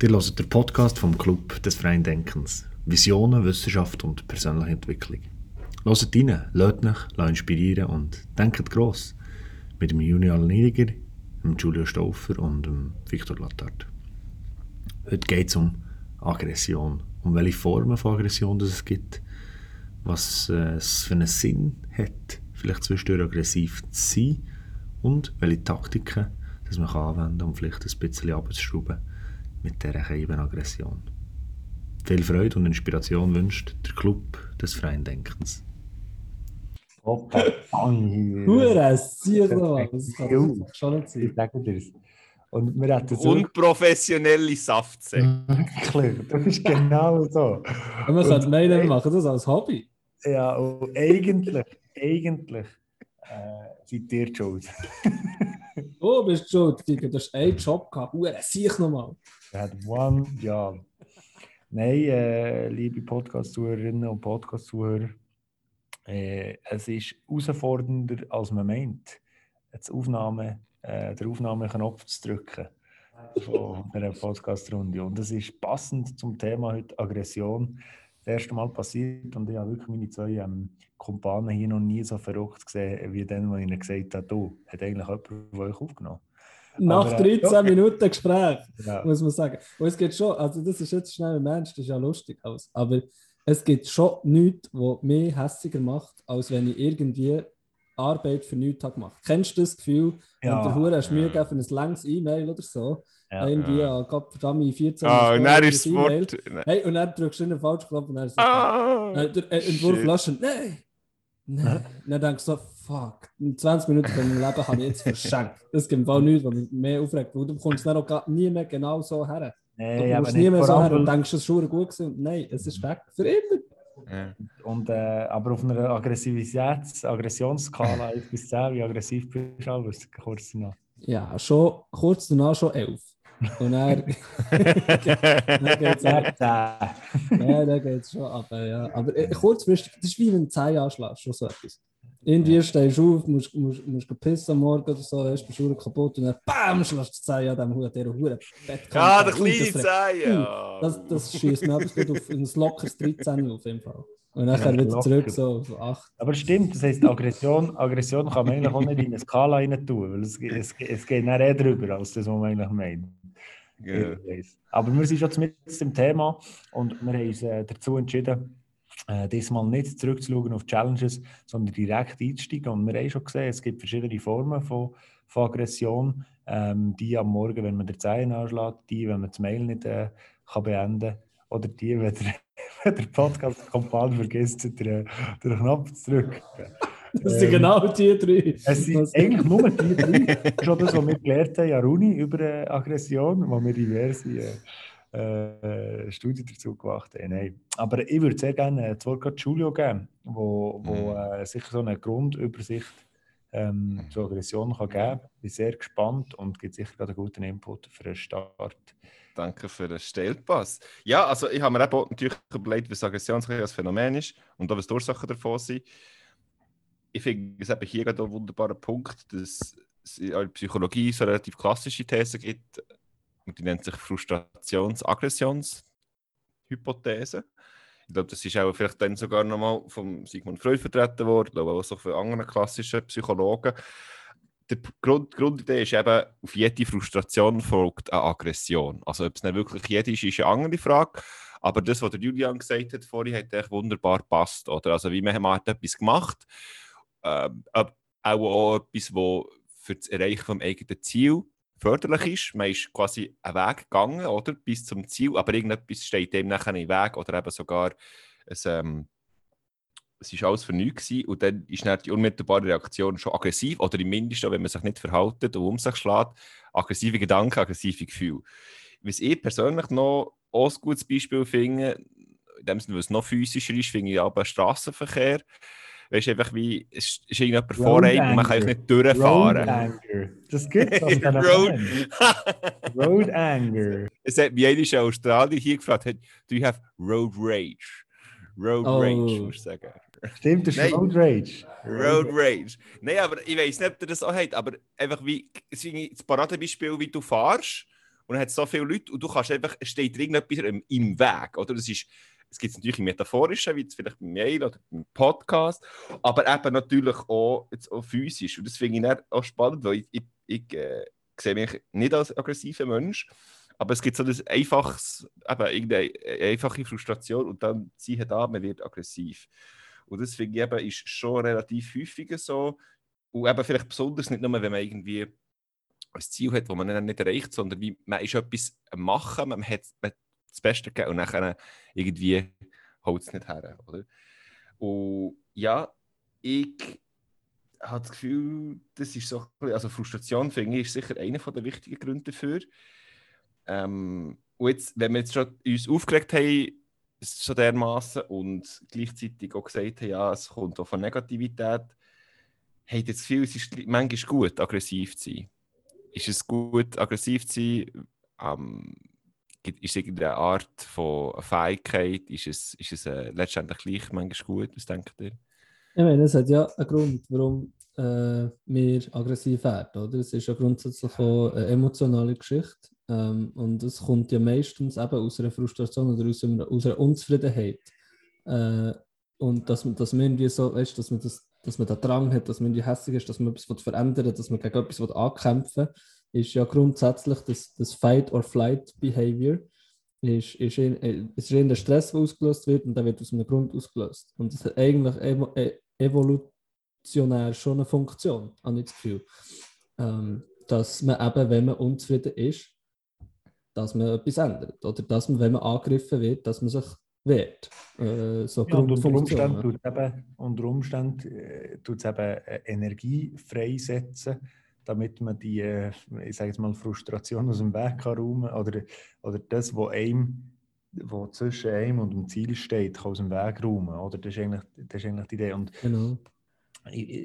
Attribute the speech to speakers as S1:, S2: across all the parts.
S1: Ihr hört den Podcast vom Club des freien Denkens. Visionen, Wissenschaft und persönliche Entwicklung. Hört rein, lasst euch inspirieren und denkt gross. Mit dem Junior Niediger, dem Julio Stauffer und dem Viktor Lattard. Heute geht es um Aggression. Um welche Formen von Aggression es gibt, was äh, es für einen Sinn hat, vielleicht zwischendurch aggressiv zu sein und welche Taktiken das man anwenden kann, um vielleicht ein bisschen abzuschrauben mit dieser eben Aggression. Viel Freude und Inspiration wünscht der Club des freien Denkens.
S2: Hoppa,
S3: Hure, sieh mal, das kann schon nicht sein.
S2: Ich sage dir Und wir hatten so...
S4: Unprofessionelle Saftsäcke.
S2: Wirklich, das ist genau so.
S3: Und man könnte meinen, wir machen das als Hobby.
S2: Ja, und eigentlich, eigentlich äh, seid ihr schuld.
S3: Du bist schuld, Digga. Du hast einen Job gehabt. Hure, sieh ich nochmal.
S2: Hat one job. Nein, äh, liebe Podcast-Zuhörerinnen und Podcast-Zuhörer, äh, es ist herausfordernder, als man meint, jetzt Aufnahme, äh, den Aufnahmeknopf zu drücken von einer Podcast-Runde. Und das ist passend zum Thema heute Aggression das erste Mal passiert und ich habe wirklich meine zwei ähm, Kumpanen hier noch nie so verrückt gesehen, wie dann, als ich ihnen gesagt habe, du, hat eigentlich jemand von euch aufgenommen?
S3: Nach
S2: Aber, äh,
S3: 13
S2: ja.
S3: Minuten Gespräch,
S2: Ja.
S3: muss man sagen. Und es geht schon, also das ist jetzt schnell ein Mensch, das ist ja lustig aus. Aber es gibt schon nichts, was mich hässiger macht, als wenn ich irgendwie Arbeit für nichts habe gemacht. Kennst du das Gefühl,
S2: Ja.
S3: wenn der Hure hast Mühe gegeben für ein langes E-Mail oder so?
S2: Ja.
S3: irgendwie an Gottverdammt 14
S4: Ah, und dann ist
S3: E-Mail.
S4: Wort.
S3: Hey, und dann drückst du in den falschen Knopf und dann ist es äh, der äh, Entwurf löschen. Nein! Nein. Dann denkst du so, fuck, in 20 Minuten von meinem Leben habe ich jetzt verschenkt. Das gibt Fall nichts, was mich mehr aufregt. weil Du bekommst dann auch nie mehr genau so her. Du
S2: Nein, aber
S3: kommst nie
S2: nicht
S3: mehr so her und denkst, es ist schon gut gewesen. Nein, es ist weg. Für immer.
S4: Ja.
S2: Und, äh, aber auf einer Aggressivitäts-, Aggressionsskala 1 bis 10, wie aggressiv bist du, Albus? Kurz noch.
S3: Ja, schon, kurz danach schon 11. Und dann, dann geht es
S2: Ja,
S3: Ja, da geht es schon. Aber, ja. aber äh, kurzfristig, das ist wie wenn du 10 anschlägst, schon so etwas. Irgendwie stehst du auf, musst, musst, musst pissen am Morgen oder so, hast die Schuhe kaputt und dann BAM, schlägst du 10 an diesem Hut, dieser Hure Bett.
S4: Ja, der
S3: Uh,
S4: kleine ja.
S3: Das, das schießt mir einfach gut auf ein lockeres 13 auf jeden Fall. Und dann
S2: Ja,
S3: wieder
S2: locker.
S3: zurück so auf 8.
S2: Aber stimmt, das heisst, Aggression, Aggression kann man eigentlich auch nicht in eine Skala rein tun, weil es, es, es geht dann eh drüber, als das, was man eigentlich meint.
S4: Ja.
S2: Aber wir sind schon mit im Thema und wir haben uns äh, dazu entschieden, äh, diesmal nicht zurückzuschauen auf Challenges, sondern direkt einzusteigen. Und wir haben schon gesehen, es gibt verschiedene Formen von, von Aggression. Ähm, die am Morgen, wenn man den Zehen anschlägt, die, wenn man das Mail nicht äh, kann beenden kann, oder die, wenn der, wenn der Podcast-Kompan vergisst, den, den Knopf zu drücken.
S3: Das sind genau die drei.
S2: Es sind
S3: Was-
S2: eigentlich nur die drei. Schon das, was wir gelernt haben an der Uni über äh, Aggression, wo wir diverse äh, äh, Studien dazu gemacht haben. Nein. Aber ich würde sehr gerne äh, das Wort Julio geben, wo, wo äh, sicher so eine Grundübersicht ähm, zur Aggression kann geben kann. Ich bin sehr gespannt und gibt sicher gerade einen guten Input für einen Start.
S4: Danke für den Stellpass. Ja, also ich habe mir eben auch natürlich überlegt, was Aggression ein Phänomen ist und auch was die Ursachen davon sind. Ich finde es eben hier gerade ein wunderbarer Punkt, dass es in der Psychologie so relativ klassische These gibt, die nennt sich Frustrations-Aggressionshypothese. Ich glaube, das ist auch vielleicht dann sogar nochmal von Sigmund Freud vertreten worden, glaube auch so von anderen klassischen Psychologen. Die Grund, Grundidee ist eben, auf jede Frustration folgt eine Aggression. Also ob es nicht wirklich jede ist, ist eine andere Frage. Aber das, was der Julian gesagt hat vorhin, hat echt wunderbar gepasst. Oder? Also wie man hat etwas gemacht, ähm, auch, auch etwas, was für das Erreichen des eigenen Ziel förderlich ist. Man ist quasi einen Weg gegangen oder, bis zum Ziel, aber irgendetwas steht dem nachher im Weg oder eben sogar ein, ähm, es war alles für nichts und dann ist dann die unmittelbare Reaktion schon aggressiv oder im Mindesten, wenn man sich nicht verhaltet und um sich schlägt, aggressive Gedanken, aggressive Gefühle. Was ich persönlich noch auch ein gutes Beispiel finde, in dem Sinne, es noch physischer ist, finde ich aber Straßenverkehr. Weißt du, einfach wie, es ist irgendjemand vor einem und man kann eigentlich nicht durchfahren.
S2: Road Anger. Das gibt es als
S4: Road.
S2: Road Anger.
S4: Es hat mich einer Australier hier gefragt, hat, do you have road rage? Road
S3: Oh.
S4: rage, muss ich sagen.
S2: Stimmt, das ist. Road Rage.
S4: Road Rage. Nein, aber ich weiß nicht, ob ihr das auch habt, aber einfach wie es das Paradebeispiel, wie du fahrst und dann hat es so viele Leute und du kannst einfach, es steht irgendetwas im, im Weg, oder? Das ist, es gibt es natürlich im Metaphorischen, wie jetzt vielleicht beim Mail oder beim Podcast, aber eben natürlich auch, jetzt auch physisch. Und das finde ich auch spannend, weil ich, ich, ich äh, sehe mich nicht als aggressiver Mensch, aber es gibt so ein einfaches, eben irgendeine einfache Frustration und dann ziehe da, man wird aggressiv. Und das finde ich eben ist schon relativ häufiger so. Und eben vielleicht besonders nicht nur, wenn man irgendwie ein Ziel hat, das man dann nicht erreicht, sondern wie man ist etwas am machen, man hat, man das Beste gegeben und dann irgendwie holt es nicht her. Oder? Und ja, ich habe das Gefühl, das ist so, also Frustration finde ich, ist sicher einer der wichtigen Gründe dafür. Ähm, und jetzt, wenn wir jetzt schon uns aufgeregt haben, so dermaßen und gleichzeitig auch gesagt haben, ja, es kommt auch von Negativität, ihr das Gefühl, es ist manchmal gut, aggressiv zu sein? Ist es gut, aggressiv zu sein? Ähm, ist irgendeine Art von Fähigkeit? Ist es, ist es äh, letztendlich gleich manchmal gut? Was denkt ihr?
S3: Ich meine, es hat ja einen Grund, warum äh, wir aggressiv werden. Oder? Es ist ja grundsätzlich auch eine emotionale Geschichte. Ähm, und es kommt ja meistens eben aus einer Frustration oder aus einer, aus einer Unzufriedenheit. Äh, und dass man, dass man irgendwie so, weißt, dass man das dass man da Drang hat, dass man irgendwie hässlich ist, dass man etwas verändern dass man gegen etwas ankämpfen will, ist ja grundsätzlich das, das Fight-or-Flight-Behavior. Ist, ist, in, äh, ist in der Stress, der ausgelöst wird und der wird aus einem Grund ausgelöst. Und das hat eigentlich evo, e, evolutionär schon eine Funktion, habe ich das Gefühl. Ähm, dass man eben, wenn man unzufrieden ist, dass man etwas ändert. Oder dass man, wenn man angegriffen wird, dass man sich wert. Äh, so
S2: ja, und unter Umständen tut es eben, unter Umständen, äh, eben äh, Energie freisetzen, damit man die, äh, ich sage jetzt mal, Frustration aus dem Weg kann räumen oder, oder das, was einem wo zwischen einem und dem Ziel steht, kann aus dem Weg räumen. Oder? Das, ist eigentlich, das ist eigentlich die Idee. Und
S3: genau.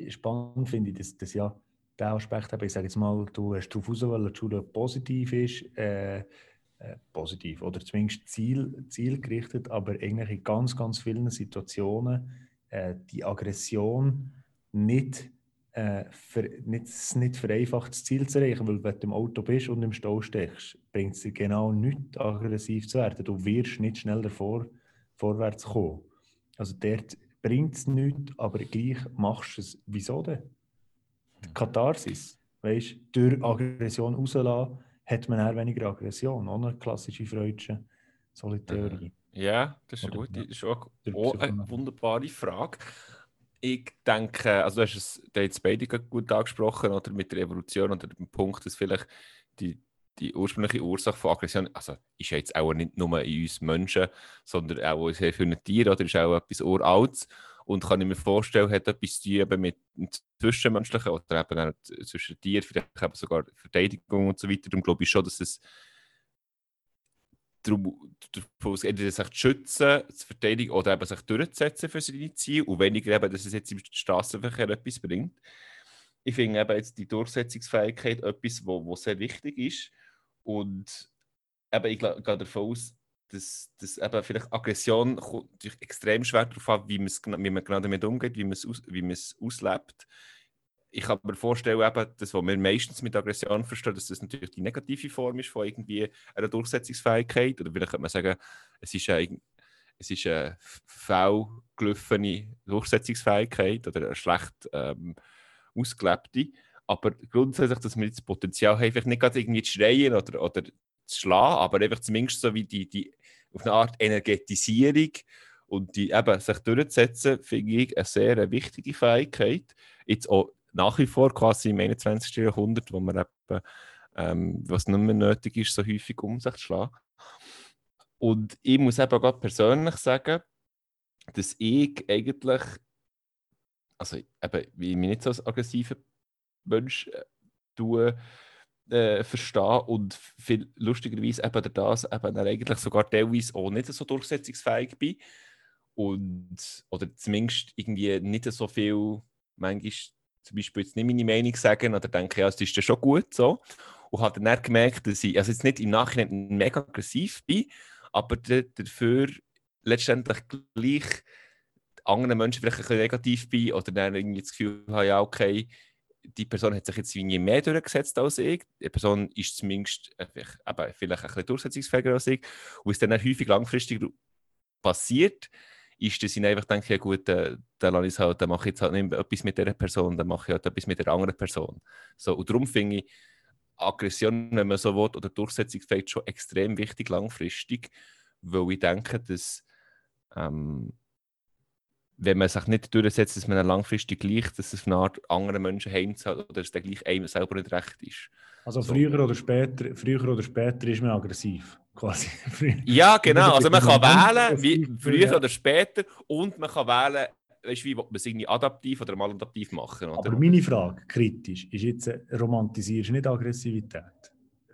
S2: spannend finde ich, dass, dass ja der Aspekt, ich sage jetzt mal, du hast darauf raus, weil die Schule positiv ist, äh, äh, positiv oder zumindest ziel, zielgerichtet, aber eigentlich in ganz, ganz vielen Situationen äh, die Aggression nicht, äh, für, nicht, nicht vereinfacht, das Ziel zu erreichen, weil wenn du im Auto bist und im Stau stehst, bringt es dir genau nichts, aggressiv zu werden. Du wirst nicht schnell davor vorwärts kommen. Also dort bringt es nichts, aber gleich machst du es. Wieso denn? Die Katharsis, weißt du, durch Aggression rauslassen, hat man eher weniger Aggression, ohne klassische Freudsche Solitärtheorie.
S4: Ja, das ist, gut. Das ist auch, auch eine wunderbare Frage. Ich denke, also du hast es beide gut angesprochen, oder mit der Evolution oder dem Punkt, dass vielleicht die, die ursprüngliche Ursache von Aggression, also ist ja jetzt auch nicht nur in uns Menschen, sondern auch in sehr vielen Tieren, oder ist auch etwas Uraltes. Und kann ich mir vorstellen, hat etwas zu tun mit dem Zwischenmenschlichen oder eben auch zwischen Tieren, vielleicht eben sogar Verteidigung und so weiter. Darum glaube ich schon, dass es darum, entweder sich zu schützen, zu verteidigen oder eben sich durchzusetzen für seine Ziele und weniger eben, dass es jetzt im Straßenverkehr etwas bringt. Ich finde eben jetzt die Durchsetzungsfähigkeit etwas, wo, wo sehr wichtig ist und eben, ich gehe davon aus, dass, dass eben vielleicht Aggression kommt extrem schwer darauf an, wie, wie man genau damit umgeht, wie man es, aus, wie man es auslebt. Ich kann mir vorstellen, eben, das, was wir meistens mit Aggression verstehen, dass das natürlich die negative Form ist von irgendwie einer Durchsetzungsfähigkeit. Oder vielleicht könnte man sagen, es ist eine, es ist eine faulgelöffene Durchsetzungsfähigkeit oder eine schlecht ähm, ausgelebte. Aber grundsätzlich, dass wir das Potenzial haben, vielleicht nicht gerade irgendwie zu schreien oder, oder zu schlagen, aber einfach zumindest so wie die, die auf eine Art Energetisierung und die eben sich durchzusetzen, finde ich eine sehr wichtige Fähigkeit. Jetzt auch nach wie vor quasi im 21. Jahrhundert, wo man eben, ähm, was nicht mehr nötig ist, so häufig um sich zu schlagen. Und ich muss eben gerade persönlich sagen, dass ich eigentlich, also eben, wie ich mich nicht so als aggressiver Mensch äh, tue, äh, verstehen und viel lustigerweise eben das eben eigentlich sogar teilweise auch nicht so durchsetzungsfähig bin und oder zumindest irgendwie nicht so viel manchmal zum Beispiel jetzt nicht meine Meinung sagen oder denke, ja, es ist ja schon gut so und habe dann gemerkt, dass ich also jetzt nicht im Nachhinein mega aggressiv bin, aber dafür letztendlich gleich anderen Menschen vielleicht ein bisschen negativ bin oder dann irgendwie das Gefühl habe, ja, okay, die Person hat sich jetzt irgendwie mehr durchgesetzt als ich. Die Person ist zumindest eben, vielleicht ein bisschen durchsetzungsfähiger als ich. Und was dann häufig langfristig passiert, ist, dass ich einfach denke, ja gut, dann, dann, lasse ich halt, dann mache ich jetzt halt nicht etwas mit dieser Person, dann mache ich halt etwas mit der anderen Person. So, und darum finde ich Aggression, wenn man so will, oder Durchsetzungsfähigkeit schon extrem wichtig langfristig, weil ich denke, dass ähm, wenn man sich nicht durchsetzt, dass man langfristig gleich, dass es von einer Art anderen Menschen heimzahlt oder dass der gleich einem selber nicht recht ist.
S2: Also früher oder später, früher oder später ist man aggressiv, quasi.
S4: ja, genau. Also man kann wählen, wie früher oder später, und man kann wählen, weißt, wie man es irgendwie adaptiv oder maladaptiv machen. Oder?
S2: Aber meine Frage, kritisch, ist jetzt, romantisierst du nicht Aggressivität?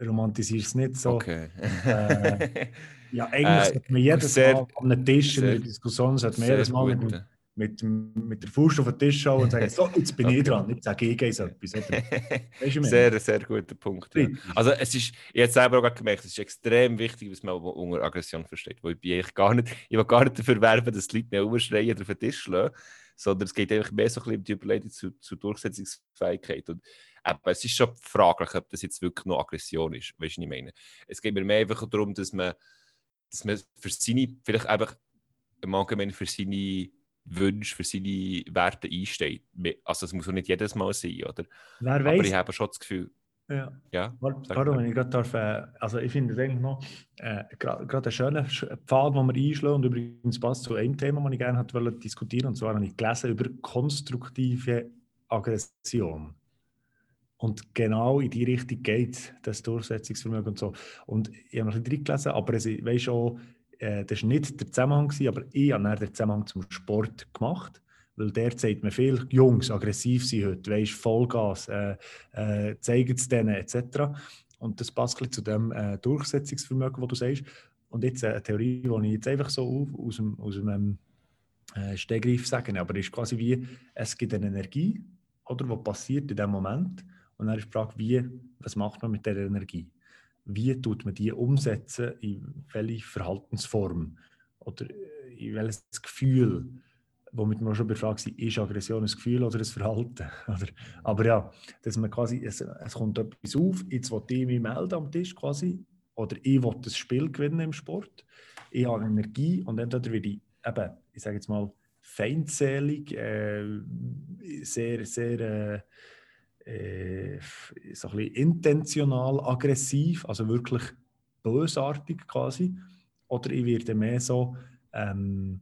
S2: Romantisierst du nicht so?
S4: Okay.
S2: äh, ja, eigentlich äh, sollte man jedes sehr, Mal an einem Tisch in einer Diskussion sollte man jedes Mal mit, mit, mit der Fuß auf den Tisch schauen und sagen, so, jetzt bin okay. ich dran, jetzt sage ich so etwas.
S4: sehr, sehr guter Punkt. Ja. Also es ist, ich habe selber auch gemerkt, es ist extrem wichtig, was man unter Aggression versteht, weil ich bin gar nicht, ich will gar nicht dafür werben, dass die Leute mehr umschreien oder auf den Tisch schlagen, sondern es geht einfach mehr so ein bisschen um die Überlegung zur, zur Durchsetzungsfähigkeit. Und eben, es ist schon fraglich, ob das jetzt wirklich noch Aggression ist, weißt du, was ich meine? Es geht mir mehr einfach darum, dass man, dass man für seine, vielleicht einfach im Allgemeinen für seine Wünsche, für seine Werte einsteht. Also es muss auch nicht jedes Mal sein, oder?
S2: Wer weiß.
S4: Aber ich habe schon das Gefühl...
S2: Ja.
S4: ja
S2: Pardon, wenn ich gerade darf, äh, also ich finde es eigentlich noch äh, gerade einen schönen Pfad, den wir einschlagen und übrigens passt zu einem Thema, das ich gerne wollte diskutieren und zwar habe ich gelesen über konstruktive Aggression. Und genau in die Richtung geht das Durchsetzungsvermögen und so. Und ich habe noch ein bisschen gelesen, aber ich weiß auch, äh, das war nicht der Zusammenhang, gewesen, aber ich habe den Zusammenhang zum Sport gemacht. Weil der sagt mir viel, Jungs, aggressiv sind heute, weißt, Vollgas, äh, äh, zeigen es denen, etc. Und das passt zu dem äh, Durchsetzungsvermögen, das du sagst. Und jetzt eine Theorie, die ich jetzt einfach so aus dem, aus dem äh, Stegreif sage, aber ist quasi wie, es gibt eine Energie, oder, was passiert in dem Moment. Und dann ist die Frage, wie, was macht man mit dieser Energie? Wie tut man die umsetzen, in welche Verhaltensform oder in welches Gefühl, womit man schon befragt ist, ist Aggression ein Gefühl oder ein Verhalten? Aber ja, dass man quasi, es, es kommt etwas auf, jetzt will ich mich melden am Tisch quasi, oder ich will das Spiel gewinnen im Sport, ich habe Energie und entweder werde ich eben, ich sage jetzt mal, feindselig, äh, sehr, sehr äh, äh, so ein bisschen intentional aggressiv, also wirklich bösartig quasi. Oder ich werde mehr so ähm,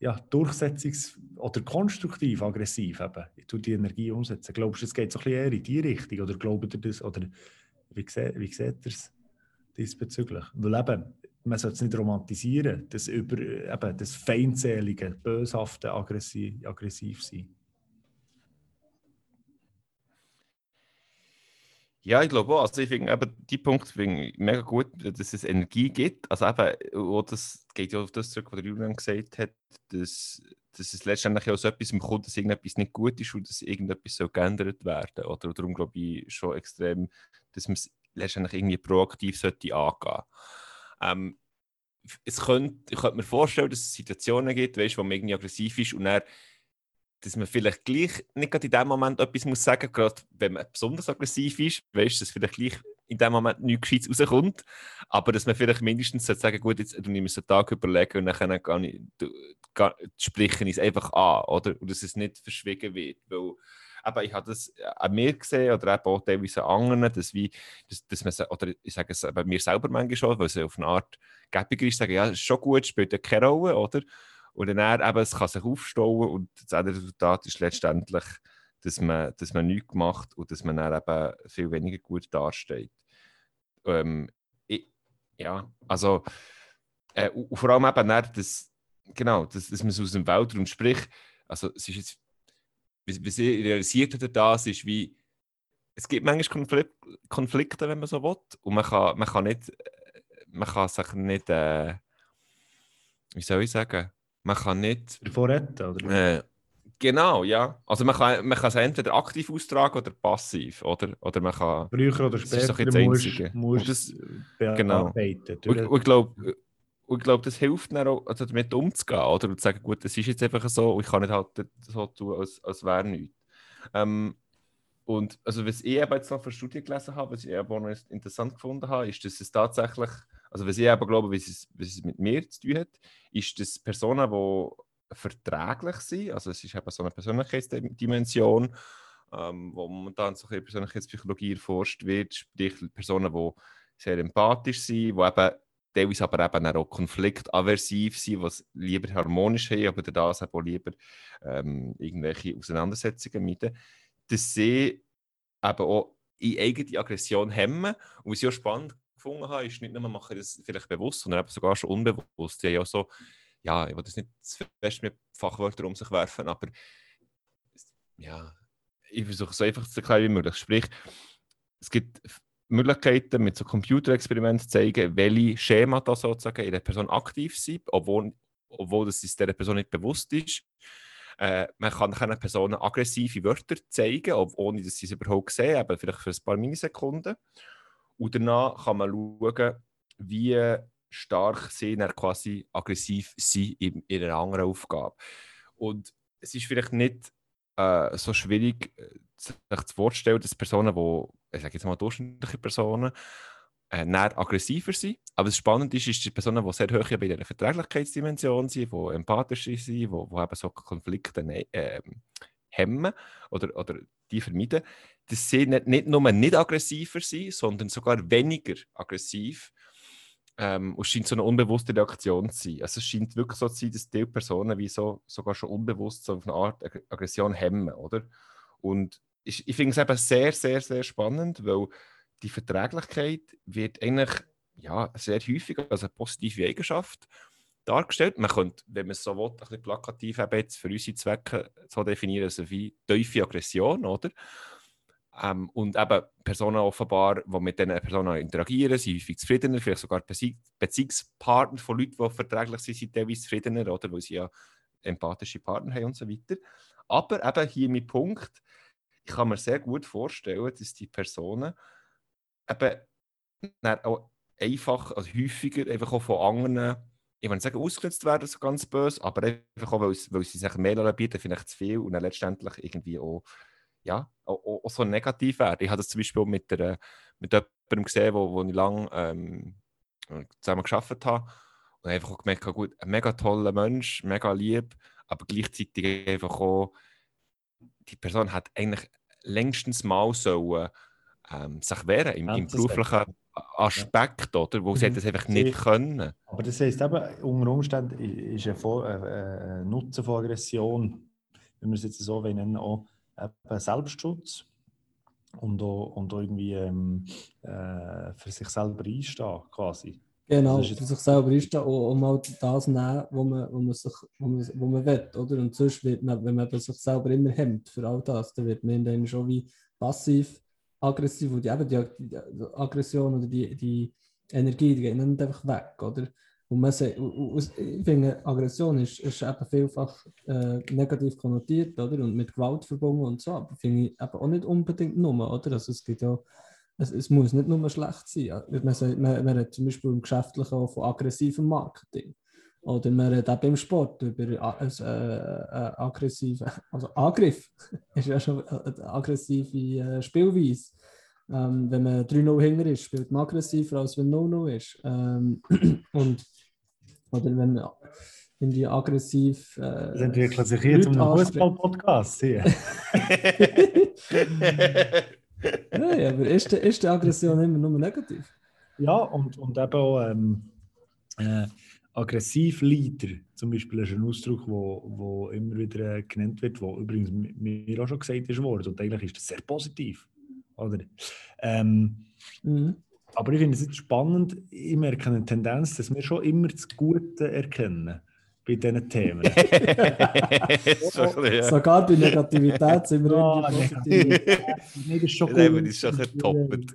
S2: ja, durchsetzungs- oder konstruktiv aggressiv eben. Ich tue die Energie umsetzen. Glaubst du, es geht so ein bisschen eher in die Richtung? Oder glaubt ihr das? Oder wie, wie seht ihr es diesbezüglich? Weil eben, man sollte es nicht romantisieren, das, über, eben, das feindselige, böshafte, aggressiv, aggressiv sein.
S4: Ja, ich glaube auch. Also ich finde eben die Punkte finde mega gut, dass es Energie gibt. Also eben, auch das geht ja auf das zurück, was der Julian gesagt hat, dass, dass es letztendlich auch so etwas im kommt, dass irgendetwas nicht gut ist und dass irgendetwas so geändert werden Oder darum glaube ich schon extrem, dass man es letztendlich irgendwie proaktiv sollte angehen. Ähm, es könnte, ich könnte mir vorstellen, dass es Situationen gibt, weißt, wo man irgendwie aggressiv ist und dann dass man vielleicht gleich nicht gerade in dem Moment etwas muss sagen, gerade wenn man besonders aggressiv ist, weißt du, dass vielleicht gleich in dem Moment nichts Gescheites rauskommt, aber dass man vielleicht mindestens sagen gut, jetzt du nimmst einen Tag überlegen und dann gar nicht, du, gar, sprechen es einfach an, oder? Und dass es nicht verschwiegen wird, weil aber ich habe das an mir gesehen oder eben auch teilweise an anderen, dass, wie, dass, dass man, oder ich sage es bei mir selber manchmal schon, weil es auf eine Art gäbiger ist, sagen, ja, ist schon gut, spielt ja keine Rolle, oder? Und dann eben, es kann sich aufstauen und das Resultat ist letztendlich, dass man, dass man nichts macht und dass man dann eben viel weniger gut dasteht. Ähm, ich, ja, also äh, vor allem eben dann, dass, genau, dass, dass man so aus dem Weltraum spricht. Also es ist jetzt, wie, sie realisiert hat, das ist wie, es gibt manchmal Konflik Konflikte, wenn man so will, und man kann, man kann nicht, man kann sich nicht, äh, wie soll ich sagen, man kann nicht.
S2: Davor retten, oder?
S4: Äh, genau, ja. Also man kann, man kann es entweder aktiv austragen oder passiv, oder? Oder man kann.
S2: Früher oder später
S4: das ist musst,
S2: das,
S4: genau. Und, und ich glaube, ich glaube, das hilft dann auch, also damit umzugehen, oder? Und zu sagen, gut, das ist jetzt einfach so, und ich kann nicht halt so tun, als, als wäre nichts. Ähm, und also was ich eben jetzt noch für Studien gelesen habe, was ich eben auch noch interessant gefunden habe, ist, dass es tatsächlich, also was ich eben glaube, was es, was es mit mir zu tun hat, ist, dass Personen, die verträglich sind, also es ist eben so eine Persönlichkeitsdimension, ähm, wo momentan so ein Persönlichkeitspsychologie erforscht wird, sprich Personen, die sehr empathisch sind, die eben teilweise aber eben auch konfliktaversiv sind, die lieber harmonisch haben, aber das auch lieber ähm, irgendwelche Auseinandersetzungen meiden, dass sie eben auch in eigene Aggression hemmen. Und was ich auch spannend gefunden habe, ist nicht nur, machen das vielleicht bewusst, sondern eben sogar schon unbewusst. Ja so, ja, ich will das nicht zu fest mit Fachwörtern um sich werfen, aber ja, ich versuche es so einfach zu erklären wie möglich. Sprich, es gibt Möglichkeiten, mit so Computerexperimenten zu zeigen, welche Schemata sozusagen in der Person aktiv sind, obwohl, obwohl das dieser Person nicht bewusst ist. Äh, man kann einer Person aggressive Wörter zeigen, ohne dass sie es überhaupt sehen, aber vielleicht für ein paar Millisekunden. Und danach kann man schauen, wie stark sie dann quasi aggressiv sind in ihrer anderen Aufgabe. Und es ist vielleicht nicht äh, so schwierig, äh, sich vorzustellen, dass Personen, die, ich sage jetzt mal durchschnittliche Personen, äh, aggressiver sind. Aber das Spannende ist, ist die Personen, die sehr hoch bei dieser Verträglichkeitsdimension sind, die empathisch sind, die, die eben so Konflikte äh, hemmen oder, oder die vermeiden, dass sie nicht, nicht nur nicht aggressiver sind, sondern sogar weniger aggressiv. Ähm, und es scheint so eine unbewusste Reaktion zu sein. Also es scheint wirklich so zu sein, dass die Personen wie so, sogar schon unbewusst so auf eine Art Aggression hemmen, oder? Und ich, ich finde es eben sehr, sehr, sehr spannend, weil die Verträglichkeit wird eigentlich ja, sehr häufig als eine positive Eigenschaft dargestellt. Man könnte, wenn man es so will, ein bisschen plakativ eben jetzt für unsere Zwecke so definieren, also wie tiefe Aggression, oder? Ähm, und eben Personen offenbar, die mit diesen Personen interagieren, sind häufig zufriedener, vielleicht sogar Beziehungspartner von Leuten, die verträglich sind, sind teilweise zufriedener, oder? weil sie ja empathische Partner haben und so weiter. Aber eben hier mein Punkt, ich kann mir sehr gut vorstellen, dass die Personen eben auch einfach, also häufiger einfach auch von anderen, ich nicht sagen, ausgenutzt werden, so ganz böse, aber einfach auch, weil, weil sie sich mehr bieten, vielleicht zu viel und dann letztendlich irgendwie auch, ja, auch, auch so negativ werden. Ich habe das zum Beispiel mit, der, mit jemandem gesehen, wo, wo ich lange ähm, zusammen gearbeitet habe und einfach auch gemerkt gut, ein mega toller Mensch, mega lieb, aber gleichzeitig einfach auch, die Person hat eigentlich längstens mal sollen, ähm, sich wehren im, im beruflichen Aspekt, ja. oder? Wo sie mhm. das einfach nicht können.
S2: Aber das heisst eben, unter Umständen ist ein, äh, ein Nutzen von Aggression, wenn wir es jetzt so nennen, auch eben Selbstschutz und auch, und auch irgendwie ähm, äh, für sich selber einstehen, quasi.
S3: Genau, für sich selber einstehen und, und mal das nehmen, wo man, wo man, sich, wo man, wo man will, oder? Und sonst wird man, wenn man sich selber immer hemmt für all das, dann wird man dann schon wie passiv aggressiv und die, eben die, die, Aggression oder die, die Energie, die geht nicht einfach weg, oder? Und man sagt, ich finde, Aggression ist, ist eben vielfach äh, negativ konnotiert, oder? Und mit Gewalt verbunden und so, aber finde ich eben auch nicht unbedingt nur, oder? Also es gibt ja, es, es muss nicht nur schlecht sein. Man, sagt, man, man hat zum Beispiel im Geschäftlichen auch von aggressivem Marketing. Oder man redet auch beim Sport über ein, äh, äh, aggressive, also Angriff ist ja schon eine aggressive äh, Spielweise. Ähm, wenn man 3-0 hinger ist, spielt man aggressiver, als wenn 0-0 ist. Ähm, und, oder wenn man irgendwie aggressiv. Äh,
S2: das entwickelt sich hier zum Fußball-Podcast hier.
S3: Nein, aber ist die, ist die Aggression immer nur negativ?
S2: Ja, und, und eben auch. Ähm, äh, Aggressivleiter zum Beispiel ist ein Ausdruck, der wo, wo immer wieder äh, genannt wird, der übrigens mir auch schon gesagt ist worden. Und eigentlich ist das sehr positiv. Oder? Ähm, mhm. Aber ich finde es jetzt spannend, ich merke eine Tendenz, dass wir schon immer das Gute erkennen bei diesen Themen.
S3: so, ja. Sogar bei Negativität sind wir
S2: ja, Negativität.
S4: das ist schon gut. ist schon getoppt.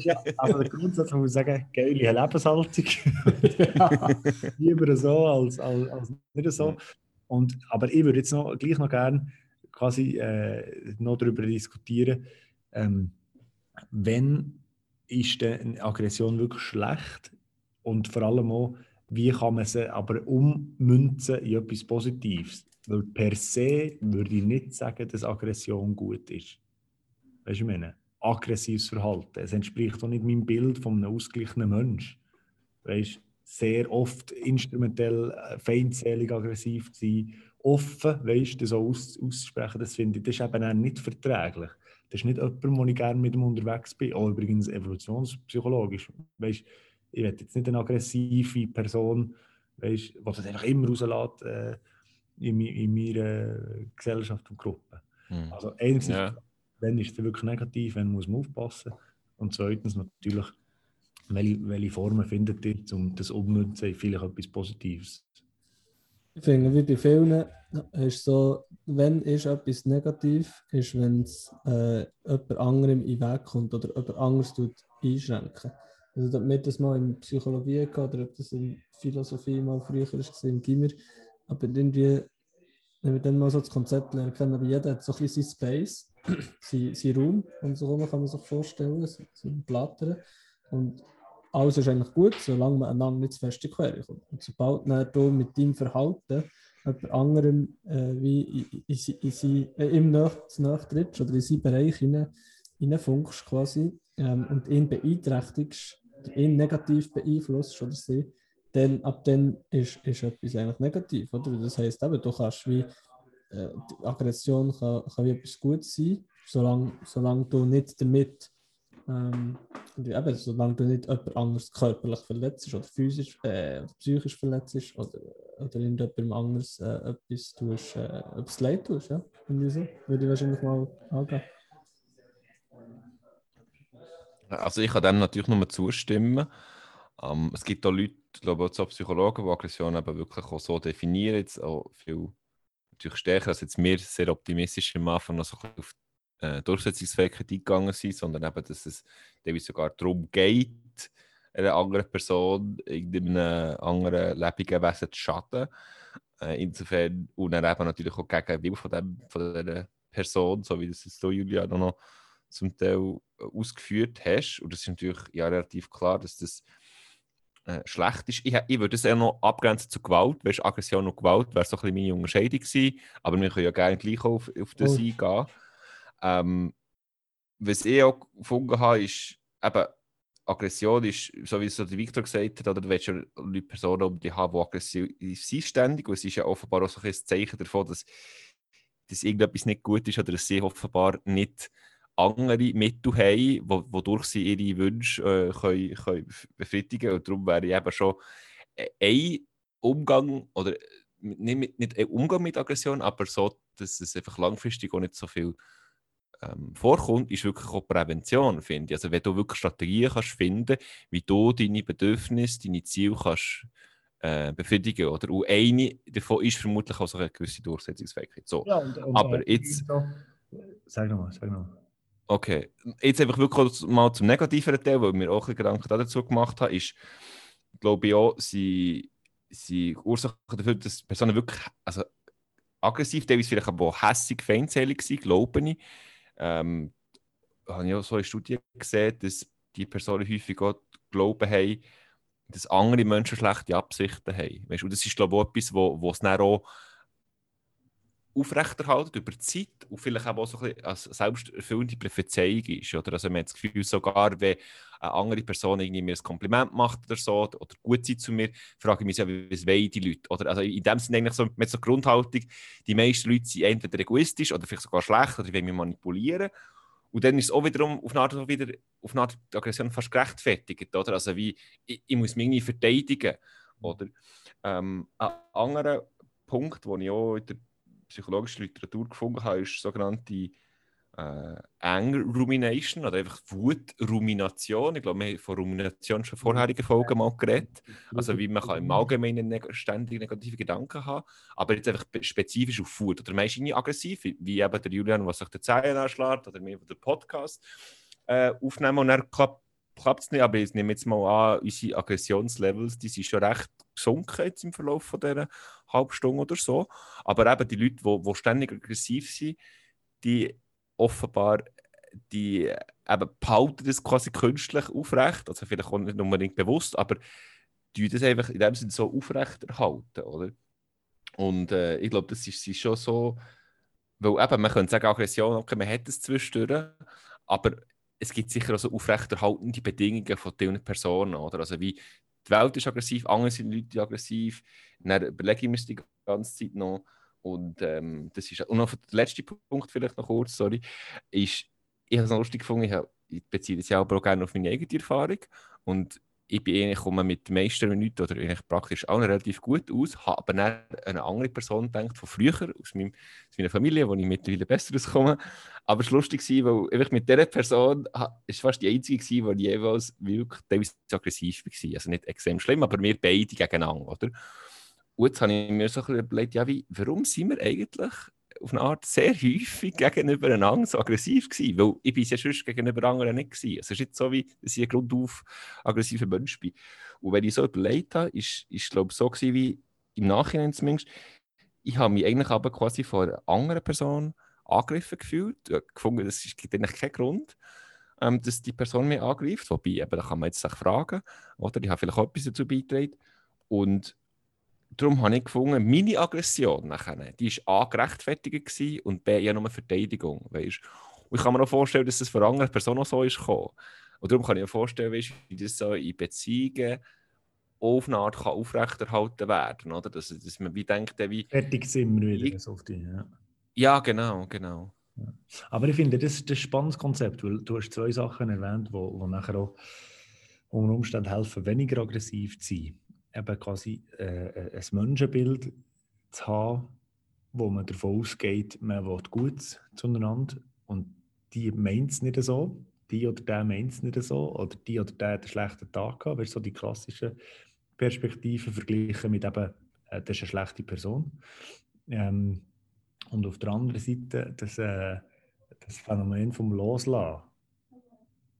S2: Ja, der Grundsatz muss ich sagen, geile Lebenshaltung. ja, lieber so als, als, als nicht so. Und, aber ich würde jetzt noch, gleich noch gerne quasi äh, noch darüber diskutieren, ähm, wenn ist denn Aggression wirklich schlecht und vor allem auch, wie kann man sie aber ummünzen in etwas Positives? Weil per se würde ich nicht sagen, dass Aggression gut ist. Weißt du, ich meine, aggressives Verhalten. Es entspricht auch nicht meinem Bild von einem ausgeglichenen Mensch. Weißt sehr oft instrumentell, äh, feindselig, aggressiv zu sein, offen, weißt auch aus, auszusprechen, das finde ich, das ist eben auch nicht verträglich. Das ist nicht jemand, wo ich gerne mit ihm unterwegs bin. Auch übrigens evolutionspsychologisch. Weißt, ich werde jetzt nicht eine aggressive Person, weißt, die das einfach immer rauslässt äh, in, in meiner Gesellschaft und Gruppe.
S4: Hm.
S2: Also einerseits,
S4: Ja.
S2: wenn ist es wirklich negativ, wenn muss man aufpassen. Und zweitens natürlich, welche, welche Formen findet ihr, um das umzumünzen in vielleicht etwas Positives?
S3: Ich finde, wie bei vielen, ist so, wenn ist etwas negativ, ist, wenn es äh, jemand anderem in den Weg kommt oder jemand anderes tut einschränken. Also, ob wir das mal in Psychologie gehabt oder ob das in Philosophie mal früher war, im Gimmer. Aber irgendwie, wenn wir dann mal so das Konzept lernen können, aber jeder hat so ein bisschen seinen Space, sein, sein Raum, um so herum kann man sich vorstellen, ein Blattern. Und alles ist eigentlich gut, solange man einander nicht zu fest in Quere kommt. Und sobald du mit deinem Verhalten jemand anderem äh, wie in, in, in, sein- äh, ihm nach, zu nahe trittst oder in seinen Bereich hinein, hineinfunkst quasi ähm, und ihn beeinträchtigst, ihn negativ beeinflusst oder sie, dann ab dann ist, ist etwas eigentlich negativ. Oder? Das heisst eben, du kannst wie äh, Aggression kann, kann wie etwas Gutes sein, solange, solange du nicht damit ähm, eben, solange du nicht jemand anderes körperlich verletzt oder physisch äh, psychisch verletzt oder, oder irgendjemandem anderes äh, etwas tust, äh, etwas leid tust, ja. Irgendwie so. Würde ich wahrscheinlich mal angehen.
S4: Also ich kann dem natürlich nur zustimmen. Ähm, es gibt auch Leute, ich auch Psychologen, die Aggression eben wirklich auch so definieren, jetzt auch viel natürlich stärker als jetzt wir sehr optimistisch am Anfang noch so auf äh, Durchsetzungsfähigkeit eingegangen sind, sondern eben, dass es teilweise sogar darum geht, einer anderen Person, irgendeinem anderen lebenden Wesen zu schaden. Äh, insofern, und dann eben natürlich auch gegen den Willen von, dem, von dieser Person, so wie das jetzt du, Julia, noch, noch zum Teil äh, ausgeführt hast. Und das ist natürlich ja relativ klar, dass das äh, schlecht ist. Ich, ich würde das eher noch abgrenzen zu Gewalt. Weißt, Aggression und Gewalt wäre so ein bisschen meine Unterscheidung gewesen. Aber wir können ja gerne gleich auf, auf das
S3: Oh.
S4: eingehen. Ähm, was ich auch gefunden habe, ist eben, Aggression ist, so wie es der Victor gesagt hat, oder du willst ja Leute Personen um dich haben, die aggressiv sind ständig. Und es ist ja offenbar auch so ein Zeichen davon, dass, dass irgendetwas nicht gut ist oder dass sie offenbar nicht andere Mittel haben, wo, wodurch sie ihre Wünsche äh, können, können befriedigen können. Und darum wäre ich eben schon äh, ein Umgang, oder nicht, mit, nicht ein Umgang mit Aggression, aber so, dass es einfach langfristig auch nicht so viel ähm, vorkommt, ist wirklich auch Prävention, finde ich. Also wenn du wirklich Strategien kannst finden, wie du deine Bedürfnisse, deine Ziele kannst äh, befriedigen, oder? Und eine davon ist vermutlich auch so eine gewisse Durchsetzungsfähigkeit. So.
S2: Ja, und, und
S4: Aber jetzt-
S2: Sag nochmal, sag nochmal.
S4: Okay, jetzt einfach wirklich mal zum negativeren Teil, weil mir auch ein Gedanken dazu gemacht habe, ist, glaube ich auch, sie, sie Ursache dafür, dass Personen wirklich also aggressiv, teilweise vielleicht aber auch hässig, feindselig sind, glaube ich. Ähm, habe ich auch so in Studien gesehen, dass die Personen häufig auch glauben haben, dass andere Menschen schlechte Absichten haben. Weißt, du, das ist, glaube ich, auch etwas, wo, wo es dann auch aufrechterhalten über die Zeit und vielleicht auch so ein bisschen als selbsterfüllende Prophezeiung ist. Oder? Also man hat das Gefühl, sogar wenn eine andere Person irgendwie mir ein Kompliment macht oder so, oder gut sein zu mir, frage ich mich ja, was wollen die Leute? Oder? Also in dem Sinne eigentlich so, mit so Grundhaltung, die meisten Leute sind entweder egoistisch oder vielleicht sogar schlecht oder wollen mich manipulieren. Und dann ist es auch wiederum auf eine Art, wieder, auf eine Art Aggression fast gerechtfertigt. Oder? Also wie, ich, ich muss mich irgendwie verteidigen. Oder? Ähm, ein anderer Punkt, den ich auch in der psychologischen Literatur gefunden habe, ist sogenannte äh, Anger Rumination oder einfach Wutrumination. Ich glaube, wir haben von Rumination schon vorherigen Folgen mal geredet. Also wie man kann im Allgemeinen neg ständig negative Gedanken haben, aber jetzt einfach spezifisch auf Wut. Oder man ist irgendwie aggressiv, wie- eben der Julian, was sich der Zehen anschlägt, oder die den Podcast äh, aufnehmen und dann klappt klappt aber ich nehme jetzt mal an, unsere Aggressionslevels, die sind schon recht gesunken jetzt im Verlauf von dieser halben Stunde oder so. Aber eben die Leute, die, ständig aggressiv sind, die offenbar, die äh, eben behalten das quasi künstlich aufrecht, also vielleicht auch nicht unbedingt bewusst, aber die das einfach in dem Sinne so aufrecht erhalten, oder? Und äh, ich glaube, das ist, ist schon so, weil eben, man könnte sagen, Aggression, okay, man hat es zwischendurch, Aber es gibt sicher auch aufrechterhaltende Bedingungen von diesen Personen. Oder? Also wie die Welt ist aggressiv, andere sind Leute aggressiv. Dann überlege ich mir die ganze Zeit noch. Und, ähm, das ist, und noch der letzte Punkt, vielleicht noch kurz, sorry, ist, ich habe es noch lustig gefunden, ich, habe, ich beziehe das ja auch gerne auf meine eigene Erfahrung. Und ich bin eigentlich, komme mit den meisten Minuten oder eigentlich praktisch allen relativ gut aus, habe aber dann eine andere Person gedacht, von früher, aus, meinem, aus meiner Familie, wo ich mittlerweile besser auskomme. Aber es war lustig, weil einfach mit dieser Person ist fast die einzige, die jeweils wirklich teilweise aggressiv war. Also nicht extrem schlimm, aber wir beide gegeneinander, oder? Und jetzt habe ich mir so ein bisschen überlegt, ja, wie, warum sind wir eigentlich auf eine Art sehr häufig gegenüber einander so aggressiv gewesen, weil ich bin ja sonst gegenüber anderen nicht gewesen. Es ist nicht so, wie dass ich ein grundauf aggressiver Mensch bin. Und wenn ich so überlegt habe, ist, ist glaube ich so gewesen, wie im Nachhinein zumindest, ich habe mich eigentlich aber quasi von einer anderen Person angegriffen gefühlt, gefunden, es gibt eigentlich keinen Grund, ähm, dass die Person mich angreift, wobei, eben, da kann man jetzt sich fragen, oder ich habe vielleicht auch etwas dazu beigetragen und darum habe ich gefunden, meine Aggression nachher, die war A gerechtfertigt und B ja nur eine Verteidigung. Weißt? Und ich kann mir auch vorstellen, dass das für andere Personen auch so ist gekommen. Und darum kann ich mir vorstellen, weißt, wie das so in Beziehungen auf eine Art kann aufrechterhalten werden oder? Dass, dass man wie denkt, wie...
S2: Fertig sind wir wieder, so auf die, ja.
S4: ja, genau, genau.
S2: Ja. Aber ich finde, das, das ist ein spannendes Konzept, weil du hast zwei Sachen erwähnt, die nachher auch unter Umständen helfen, weniger aggressiv zu sein eben quasi äh, äh, ein Menschenbild zu haben, wo man davon ausgeht, man will gut zueinander und die meint es nicht so, die oder der meint es nicht so oder die oder der hat einen schlechten Tag gehabt, wäre so die klassische Perspektive vergleichen mit eben, äh, das ist eine schlechte Person. Ähm, und auf der anderen Seite das, äh, das Phänomen vom Loslassen.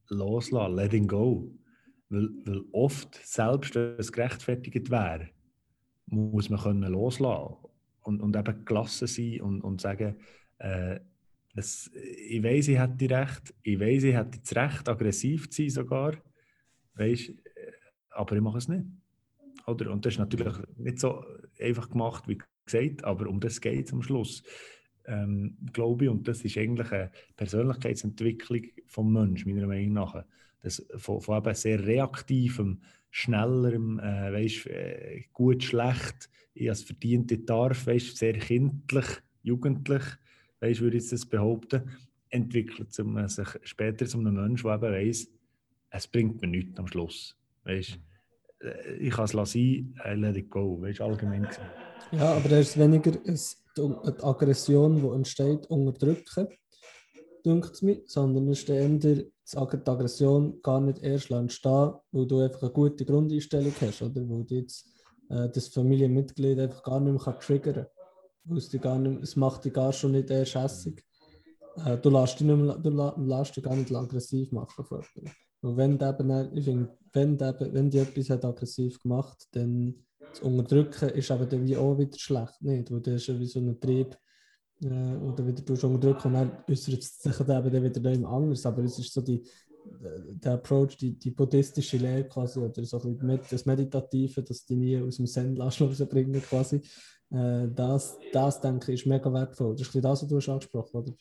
S2: Loslassen, letting go. Weil, weil oft, selbst wenn es gerechtfertigt wäre, muss man können loslassen und, und eben gelassen sein und, und sagen, äh, es, ich weiß, ich hätte recht, ich weiß, ich hätte das Recht, aggressiv zu sein sogar, weißt, äh, aber ich mache es nicht. Oder? Und das ist natürlich nicht so einfach gemacht, wie gesagt, aber um das geht es am Schluss, ähm, glaube ich. Und das ist eigentlich eine Persönlichkeitsentwicklung vom Menschen, meiner Meinung nach das, von, von eben sehr reaktivem, schnellerem, äh, weißt, äh, gut, schlecht, ich als verdiente darf, weißt, sehr kindlich, jugendlich, weißt, würde ich das behaupten, entwickelt zum, sich später zu einem Menschen, der eben weiss, es bringt mir nichts am Schluss. Weißt, äh, ich kann es lassen, I let it go, weißt, allgemein gesehen.
S3: Ja, aber da ist weniger eine Aggression, die entsteht, unterdrücken, denkt es mir, sondern es ist eher die Aggression gar nicht erst entstehen, weil du einfach eine gute Grundeinstellung hast, oder? Weil du jetzt äh, das Familienmitglied einfach gar nicht mehr triggern kann. Es, gar nicht, es macht dich gar schon nicht erst hässig. Äh, du lässt dich, nicht mehr, du lässt dich gar nicht aggressiv machen. Und wenn du eben, ich finde, wenn, eben, wenn die etwas hat aggressiv gemacht dann zu unterdrücken ist aber dann wie auch wieder schlecht, nicht? Weil das ist ja wie so ein Trieb, äh, oder wieder durch unterdrücken und dann äußert sich dann wieder nicht anders. Aber es ist so die, der Approach, die, die buddhistische Lehre quasi, oder so ein bisschen das Meditative, das die nie aus dem Zen rausbringen quasi. Äh, das, das, denke ich, ist mega wertvoll. Das ist das, was du hast angesprochen oder?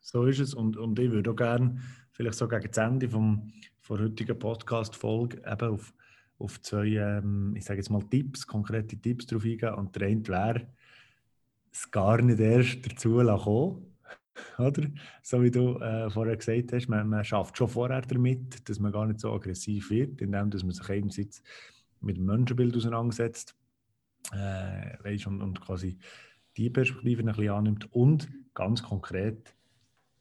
S2: So ist es. Und, und ich würde auch gerne, vielleicht so gegen das Ende vom, der heutigen Podcast-Folge, eben auf, auf zwei, ähm, ich sage jetzt mal Tipps, konkrete Tipps drauf eingehen. Und der eine wäre, es gar nicht erst dazu kommen oder? So wie du äh, vorher gesagt hast, man, man schafft schon vorher damit, dass man gar nicht so aggressiv wird, indem dass man sich einerseits mit dem Menschenbild auseinandersetzt äh, weißt, und, und quasi die Perspektive ein bisschen annimmt und ganz konkret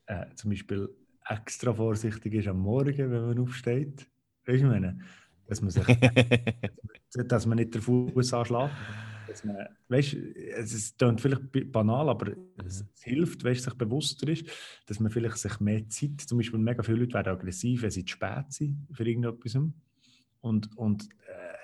S2: äh, zum Beispiel extra vorsichtig ist am Morgen, wenn man aufsteht. Weißt du, meine? Dass man, sich, dass man nicht den Fuß anschlägt dass man, weißt, es klingt vielleicht banal, aber es, es hilft, weißt, sich bewusster ist, dass man vielleicht sich mehr Zeit, zum Beispiel mega viele Leute werden aggressiv, wenn sie zu spät sind für irgendetwas. Und, und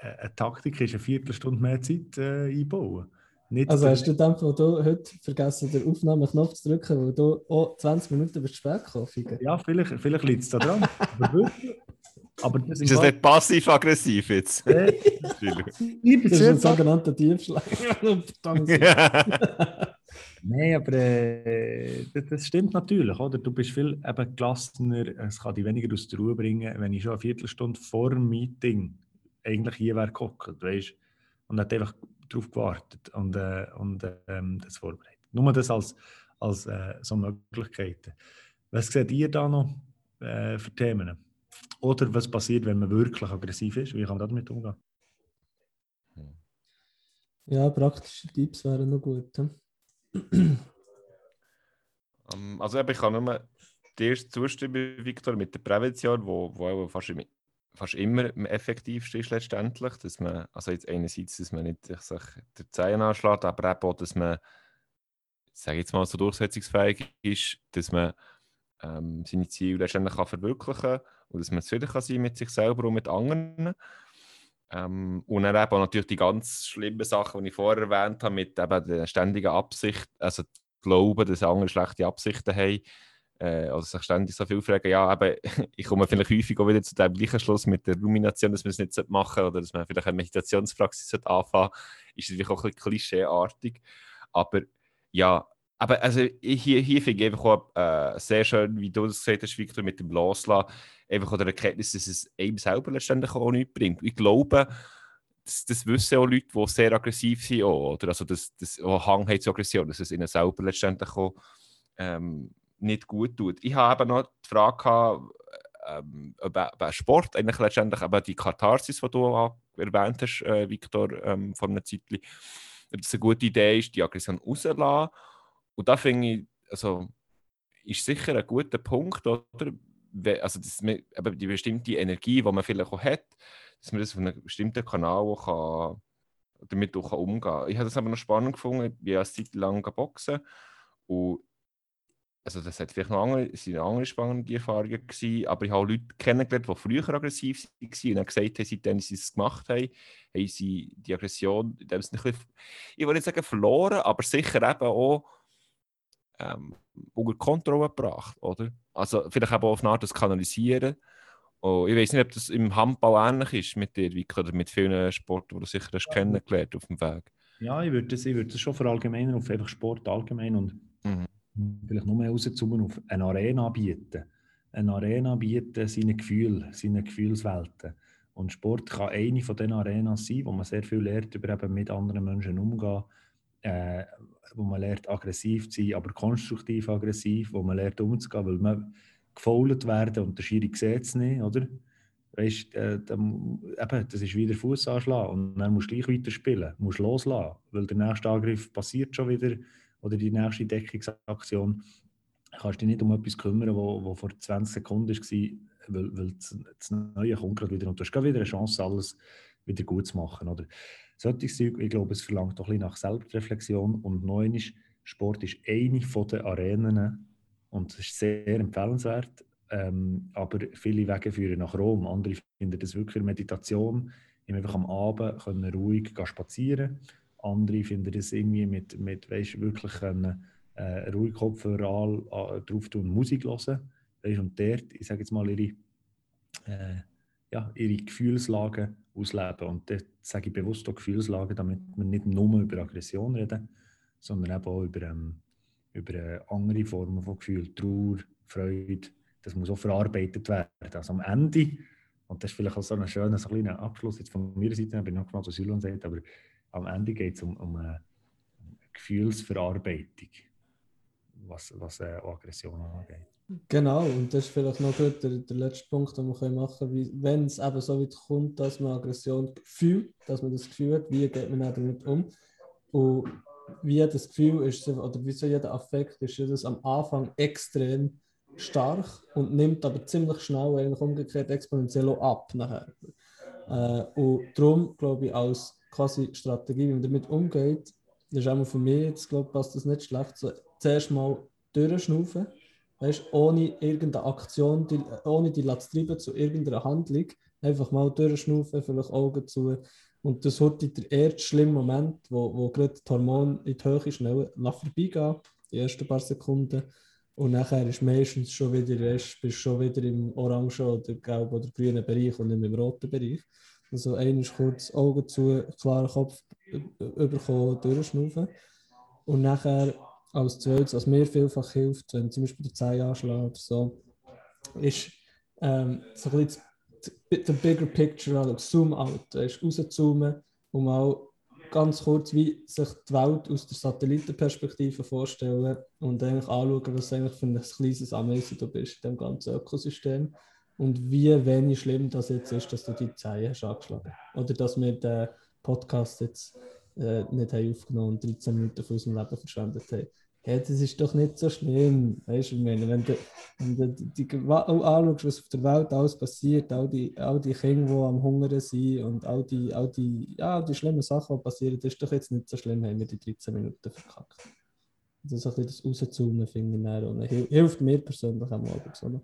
S2: äh, eine Taktik ist eine Viertelstunde mehr Zeit äh, einbauen.
S3: Nicht also hast du dann wo du heute vergessen, den Aufnahmeknopf zu drücken, weil du auch 20 Minuten bist spät gekommen?
S2: Ja, vielleicht, vielleicht liegt es da dran.
S4: Aber das ist das nicht passiv-aggressiv jetzt?
S3: das ist ein sogenannter Tiefschlag.
S2: Nein, aber äh, das, das stimmt natürlich, oder? Du bist viel eben gelassener, es kann dich weniger aus der Ruhe bringen, wenn ich schon eine Viertelstunde vor dem Meeting eigentlich hier wäre gehockt, weißt und hat einfach darauf gewartet und, äh, und ähm, das vorbereitet. Nur das als, als äh, so Möglichkeiten. Was seht ihr da noch äh, für Themen? Oder was passiert, wenn man wirklich aggressiv ist? Wie kann man damit umgehen?
S3: Ja, praktische Tipps wären noch gut. hm?
S4: Ähm, also eben, ich kann nur dir zustimmen, Victor, mit der Prävention, wo, wo auch fast, fast immer am effektivsten ist letztendlich, dass man, also jetzt einerseits, dass man nicht sich der Zehen anschlägt, aber eben auch, dass man, sage jetzt mal, so durchsetzungsfähig ist, dass man ähm, seine Ziele letztendlich kann verwirklichen kann und dass man zufrieden kann sein mit sich selber und mit anderen. Ähm, und dann eben natürlich die ganz schlimmen Sachen, die ich vorher erwähnt habe, mit eben der ständigen Absicht, also Glauben, dass andere schlechte Absichten haben, äh, oder sich ständig so viel fragen, ja, eben, ich komme vielleicht häufig auch wieder zu dem gleichen Schluss mit der Rumination, dass man es nicht machen sollte, oder dass man vielleicht eine Meditationspraxis anfangen sollte, ist natürlich auch ein bisschen klischeeartig. Aber ja, aber also hier, hier finde ich einfach auch äh, sehr schön, wie du das gesagt hast, Victor, mit dem Loslassen, einfach auch der Erkenntnis, dass es einem selber letztendlich auch nichts bringt. Ich glaube, das, das wissen auch Leute, die sehr aggressiv sind, auch, oder? Also das, das Hang haben zur Aggression, dass es ihnen selber letztendlich auch ähm, nicht gut tut. Ich habe eben noch die Frage gehabt, ähm, über, Sport, eigentlich letztendlich eben die Katharsis, die du erwähnt hast, äh, Victor, ähm, vor einer Zeit, dass es eine gute Idee ist, die Aggression rauszulassen. Und da finde ich, also, ist sicher ein guter Punkt, oder? Also, dass man, eben die bestimmte Energie, die man vielleicht auch hat, dass man das auf einem bestimmten Kanal auch kann, damit auch umgehen kann. Ich habe das aber noch spannend gefunden. Ich bin ja eine Zeit lang boxen und also das hat vielleicht noch andere, sind andere spannende Erfahrungen gewesen, aber ich habe auch Leute kennengelernt, die früher aggressiv waren und dann gesagt haben, seitdem sie es gemacht haben, haben sie die Aggression, ich will nicht sagen verloren, aber sicher eben auch ähm, unter Kontrolle gebracht, oder? Also vielleicht eben auch auf eine Art das Kanalisieren. Oh, ich weiß nicht, ob das im Handball ähnlich ist mit dir, Victor, oder mit vielen Sporten, die du sicher hast kennengelernt auf dem Weg.
S2: Ja, ich würde das, ich würde das schon verallgemeinern auf einfach Sport allgemein und
S4: Mhm.
S2: vielleicht nur mehr rauszoomen auf eine Arena bieten. Eine Arena bieten seine Gefühle, seine Gefühlswelten. Und Sport kann eine von diesen Arenas sein, wo man sehr viel lernt, über eben mit anderen Menschen umzugehen, äh, wo man lernt, aggressiv zu sein, aber konstruktiv aggressiv, wo man lernt, umzugehen, weil man gefoult werden und der Schiri sieht es nicht, oder? Weißt, äh, dann, eben, das ist wieder Fuß anschlagen und dann musst du gleich weiterspielen, musst loslassen, weil der nächste Angriff passiert schon wieder oder die nächste Deckungsaktion. Kannst dich nicht um etwas kümmern, wo, wo vor 20 Sekunden war, weil, weil das, das Neue kommt gerade wieder und du hast gerade wieder eine Chance, alles wieder gut zu machen. Oder? Solches Zeug, ich glaube, es verlangt doch ein bisschen nach Selbstreflexion und noch einmal, Sport ist eine von den Arenen und es ist sehr empfehlenswert, ähm, aber viele Wege führen nach Rom. Andere finden das wirklich Meditation, einfach am Abend können ruhig spazieren. Andere finden das irgendwie mit, mit weißt, wirklich können, äh, ruhig Kopfhörer an- drauf tun und Musik hören. Weißt, und dort, ich sage jetzt mal, ihre, äh, ja, ihre Gefühlslagen ausleben. Und dort sage ich bewusst auch Gefühlslagen, damit wir nicht nur über Aggression reden, sondern eben auch über, ähm, über äh, andere Formen von Gefühl, Trauer, Freude. Das muss auch verarbeitet werden. Also am Ende, und das ist vielleicht auch so ein schöner, so ein kleiner Abschluss jetzt von meiner Seite, ich noch gespannt, was Sylvan sagt, aber am Ende geht es um, um eine Gefühlsverarbeitung, was, was äh, Aggression angeht.
S3: Genau, und das ist vielleicht noch gut der, der letzte Punkt, den wir können machen können, wenn es eben so weit kommt, dass man Aggression fühlt, dass man das Gefühl hat, wie geht man damit um und wie das Gefühl ist, oder wie so jeder Affekt ist, ja das am Anfang extrem stark und nimmt aber ziemlich schnell eigentlich umgekehrt exponentiell ab nachher. Äh, und darum glaube ich, als quasi Strategie, wie man damit umgeht, das ist auch für mich jetzt, glaube ich, passt das nicht schlecht, so zuerst mal durchschnaufen, weißt, ohne irgendeine Aktion, die, ohne die zu zu irgendeiner Handlung, einfach mal durchschnaufen, vielleicht Augen zu. Und das heute der erste schlimme Moment, wo, wo gerade die Hormone in die Höhe schnell vorbeigehen, die ersten paar Sekunden. Und nachher ist meistens schon wieder, bist schon wieder im orangen oder gelben oder grünen Bereich und nicht im roten Bereich. Also einmal kurz Augen zu, klaren Kopf ü- überkommen, durchschnaufen. Und nachher als zweites, was mir vielfach hilft, wenn zum Beispiel der Zeh anschlägt oder so, ist ähm, so ein bisschen the bigger picture anschauen, zoom out, weißt, rauszoomen und mal ganz kurz wie sich die Welt aus der Satellitenperspektive vorstellen und eigentlich anschauen, was eigentlich für ein kleines Ameisen du bist in dem ganzen Ökosystem und wie wenig schlimm das jetzt ist, dass du die Zehen hast angeschlagen. Oder dass wir den Podcast jetzt äh, nicht haben aufgenommen und 13 Minuten von unserem Leben verschwendet haben. Hey, das ist doch nicht so schlimm. Weißt du, ich meine, wenn du, wenn du die, die, anschaust, was auf der Welt alles passiert, all die, all die Kinder, die am Hungern sind und all die, all die, ja, die schlimmen Sachen, die passieren, das ist doch jetzt nicht so schlimm, haben wir die 13 Minuten verkackt. Das ist ein bisschen das rauszoomen, finde ich, hilft mir persönlich am Abend. Oder?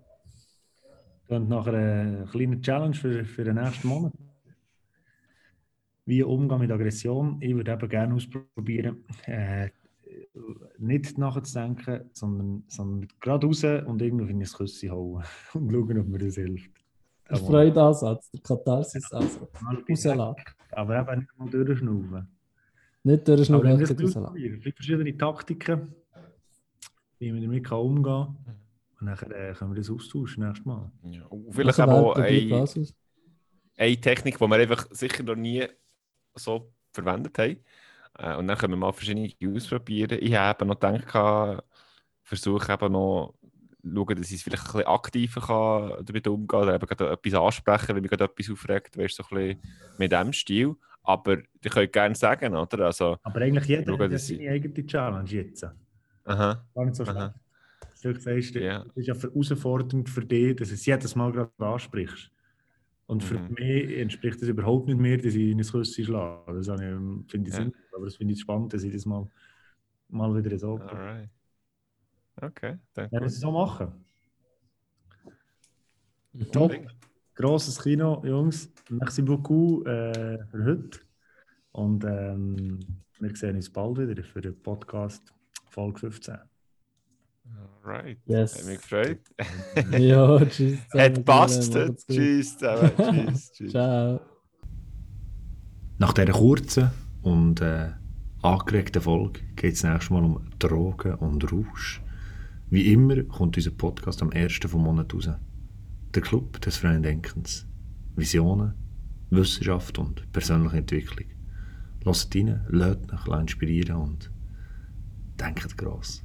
S2: Und nachher eine kleine Challenge für, für den nächsten Monat. Wie umgehen mit Aggression. Ich würde eben gerne ausprobieren, äh, nicht nachzudenken, sondern, sondern gerade raus und irgendwo in ein Küsschen hauen und schauen, ob mir das hilft.
S3: Der Freudeansatz, der Katharsis-Ansatz. Rauslassen.
S2: Aber eben nicht mal durchschnaufen.
S3: Nicht durchschnaufen,
S2: aber rauslassen. Es gibt verschiedene Taktiken, wie man damit umgehen kann. Und dann äh, können wir das austauschen nächstes Mal.
S4: Ja. Vielleicht auch eine, eine Technik, die wir einfach sicher noch nie so verwendet haben. Äh, und dann können wir mal verschiedene ausprobieren. Ich habe noch gedacht, versuche eben noch schauen, dass ich es vielleicht ein bisschen aktiver kann damit umgehen oder eben gerade etwas ansprechen, wenn mich gerade etwas aufregt, weißt, so ein bisschen mit dem Stil. Aber ich könnte gerne sagen, oder? Also,
S2: Aber eigentlich jeder hat seine eigene Challenge jetzt.
S4: Aha.
S2: Gar nicht so schlecht. Du sagst, yeah. das ist ja herausfordernd für dich, dass du es jedes Mal gerade ansprichst. Und für mhm. mich entspricht das überhaupt nicht mehr, dass ich in ein Küsschen schlage. Das finde ich ja. sinnvoll, aber das finde ich spannend, dass ich das mal, mal wieder so.
S4: Alright. Okay,
S2: danke. Ja, das so machen. Mhm. Top. Grosses Kino, Jungs. Merci beaucoup äh, für heute. Und ähm, wir sehen uns bald wieder für den Podcast Folge 15.
S4: Alright.
S3: Yes.
S4: Hat mich gefreut.
S3: ja, tschüss.
S4: Hat passt. Tschüss. tschüss.
S3: tschüss. Ciao.
S1: Nach dieser kurzen und äh, angeregten Folge geht es nächstes Mal um Drogen und Rausch. Wie immer kommt unser Podcast am 1. vom Monat raus. Der Club des freien Denkens. Visionen, Wissenschaft und persönliche Entwicklung. Lasst rein, lasst euch inspirieren und denkt gross.